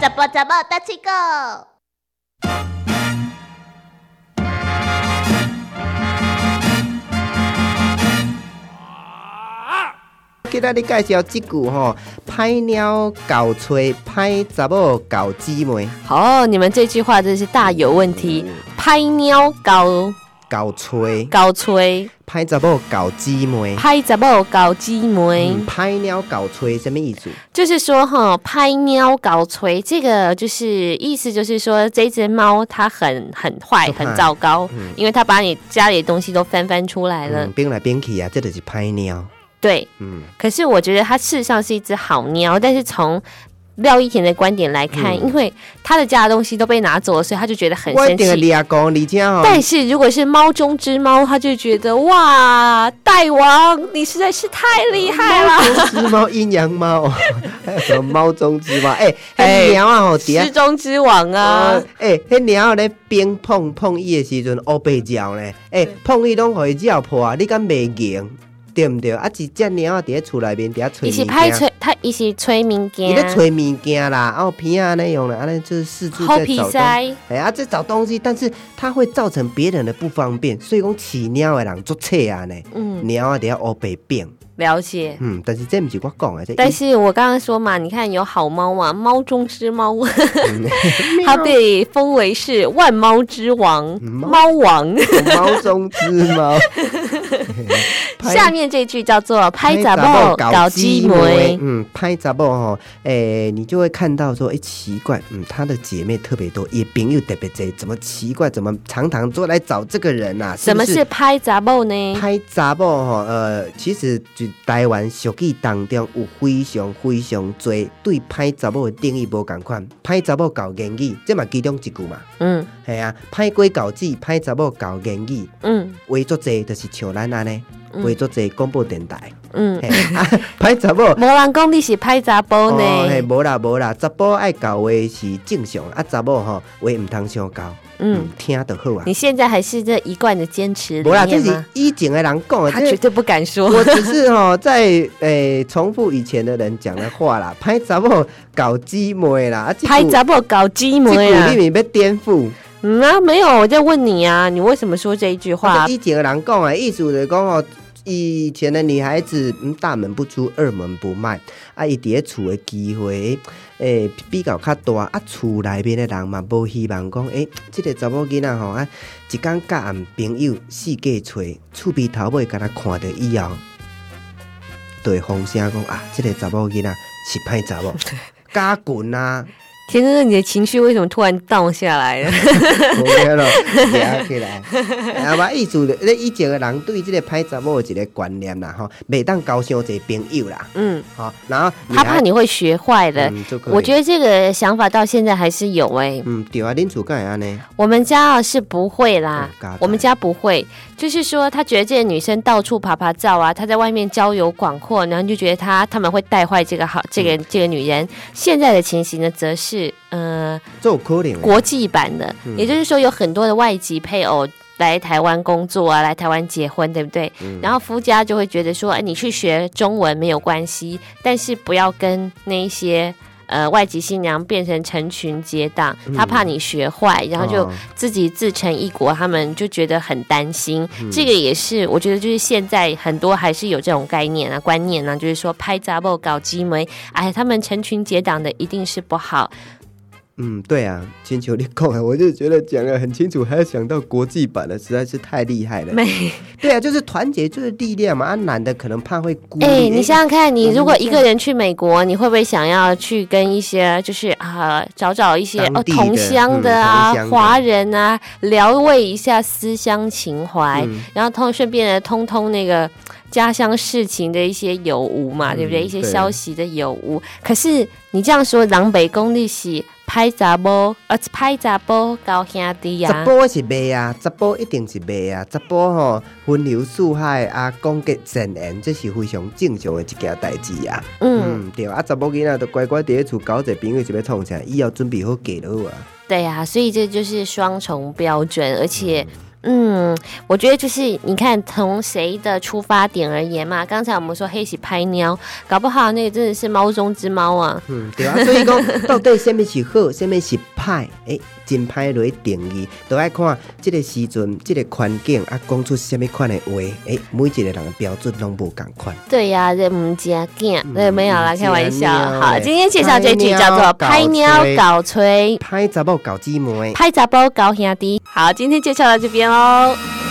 怎么怎么大七个？给大家介绍这句吼，拍鸟搞吹，拍查某搞姊妹，好，你们这句话真是大有问题。拍鸟搞搞吹，搞吹，歹查某搞姊妹。拍杂某搞姊妹，嗯，歹鸟搞吹什么意思？就是说哈，拍鸟搞吹，这个就是意思就是说，这只猫它很很坏，很糟糕，嗯因为它把你家里的东西都翻翻出来了。嗯，来变去啊，这就是拍鸟。对，嗯，可是我觉得它事实上是一只好鸟，但是从廖一田的观点来看，嗯因为他的家的东西都被拿走了，所以他就觉得很生气。但是如果是猫中之猫，他就觉得哇，大王你实在是太厉害了，只猫、阴阳猫，还 有什么猫中之猫？哎、哎迄鸟啊吼，中之王啊呃！诶，迄鸟咧冰碰碰伊的时阵，乌白叫咧，哎，碰伊拢互伊叫破啊！你敢袂硬，对毋对？啊，一只猫啊，伫咧厝内面伫咧吹一起物件，拍吹，他伊是吹民伊咧间，吹物件啦，啊，鼻啊那样啦，安尼就是四处哎啊，在找东西，但是它会造成别人的不方便，所以讲饲猫的人做册啊呢，嗯，猫啊伫咧乌白变，了解。嗯，但是这毋是我讲的，这但是我刚刚说嘛，你看有好猫嘛，猫中之猫，嗯 它被封为是万猫之王，猫猫王。猫中之猫。下面这句叫做“拍杂某报搞鸡梅嗯，拍杂报哈，诶、你就会看到说，诶、奇怪，嗯，她的姐妹特别多，也朋友特别多，怎么奇怪？怎么常常都来找这个人呐、啊？”。什么是拍杂报呢？拍杂报哈？呃，其实就台湾俗语当中有非常非常多对歹查某的定义无共款。歹查某搞言语，这嘛其中一句嘛。嗯系啊，歹鬼搞子，歹查某搞言语，嗯为作侪就是像咱安尼，嗯为作济广播电台。嗯，拍 查某。无人讲你是拍杂报哦，嘿，呢。无啦无啦，查甫爱搞话是正常，啊查某吼话毋通相教，嗯嗯，，听就好啊。你现在还是这一贯的坚持理无啦，这是？以前的人讲的，这他绝对不敢说。我只是吼在诶、重复以前的人讲的话啦，拍杂某搞姊妹啦，拍杂报搞鸡这梅啊句！你咪要颠覆。嗯啊，没有，我在问你啊，你为什么说这一句话啊？以前的人讲的，意思就是讲哦，以前的女孩子嗯大门不出二门不迈，啊伊伫咧厝的机会诶、比较较大，啊厝内面的人嘛无希望讲诶，即、个查某囡仔吼啊一工甲暗朋友四界找，厝边头尾甲他看到以后，就会风声讲啊，即、个查某囡仔是歹查某，加棍啊，田哥哥，你的情绪为什么突然 down 下来了？无咩咯，夹起来。啊，我意思咧，以前的人对即个歹查某的一个观念啦，吼，袂当交伤侪朋友啦，嗯，好，然后他怕你会学坏的。嗯，我，觉得这个想法到现在还是有哎、嗯，对啊，恁厝干会安尼？我们家啊是不会啦我们家不会，就是说他觉得这个女生到处爬爬照啊，她在外面交友广阔，然后就觉得她他们会带坏这个好这个这个女人。现在的情形呢，则是呃这有可能。国际版的，嗯也就是说有很多的外籍配偶。来台湾工作啊，来台湾结婚，对不对？嗯然后夫家就会觉得说，哎，你去学中文没有关系，但是不要跟那些呃外籍新娘变成成群结党，他怕你学坏，然后就哦自己自成一国，他们就觉得很担心。嗯这个也是我觉得，就是现在很多还是有这种概念啊、观念啊，就是说拍杂报搞基媒，哎，他们成群结党的一定是不好。嗯，对啊，亲求你讲啊，我就觉得讲的很清楚，还要想到国际版的，实在是太厉害了。没，对啊，就是团结就是力量嘛，啊，男的可能怕会孤立。哎，你想想看，你如果一个人去美国，你会不会想要去跟一些就是啊找找一些哦同乡的嗯啊、华人啊，聊慰一下思乡情怀，嗯然后通顺便的通通那个家乡事情的一些有无嘛，嗯对不对？一些消息的有无。可是你这样说，南北公立是拍杂波，呃，拍杂波高兄弟呀、查甫是未啊，查甫一定是未啊，查甫吼分流四海啊，攻击善言，这是非常正常的一件代志啊。嗯，嗯，对啊，查某囡仔都乖乖伫咧厝交者朋友是要创啥，以后准备好嫁就好啊。对啊、所以这就是双重标准，而且。嗯，我觉得就是你看从谁的出发点而言嘛。刚才我们说黑喜拍喵，搞不好那个真的是猫中之猫啊。嗯，对啊，所以讲到底什么是好，什么是歹，诶、真歹落去定义，都爱看这个时阵、这、个环境啊，讲出什么款的话，诶、每一个人的标准拢无同款。对呀、这唔加见，对，没有啦，开玩笑。好，今天介绍这句叫做“拍喵搞吹歹查某搞姊妹”，。拍杂包搞兄弟。好，今天介绍到这边喽。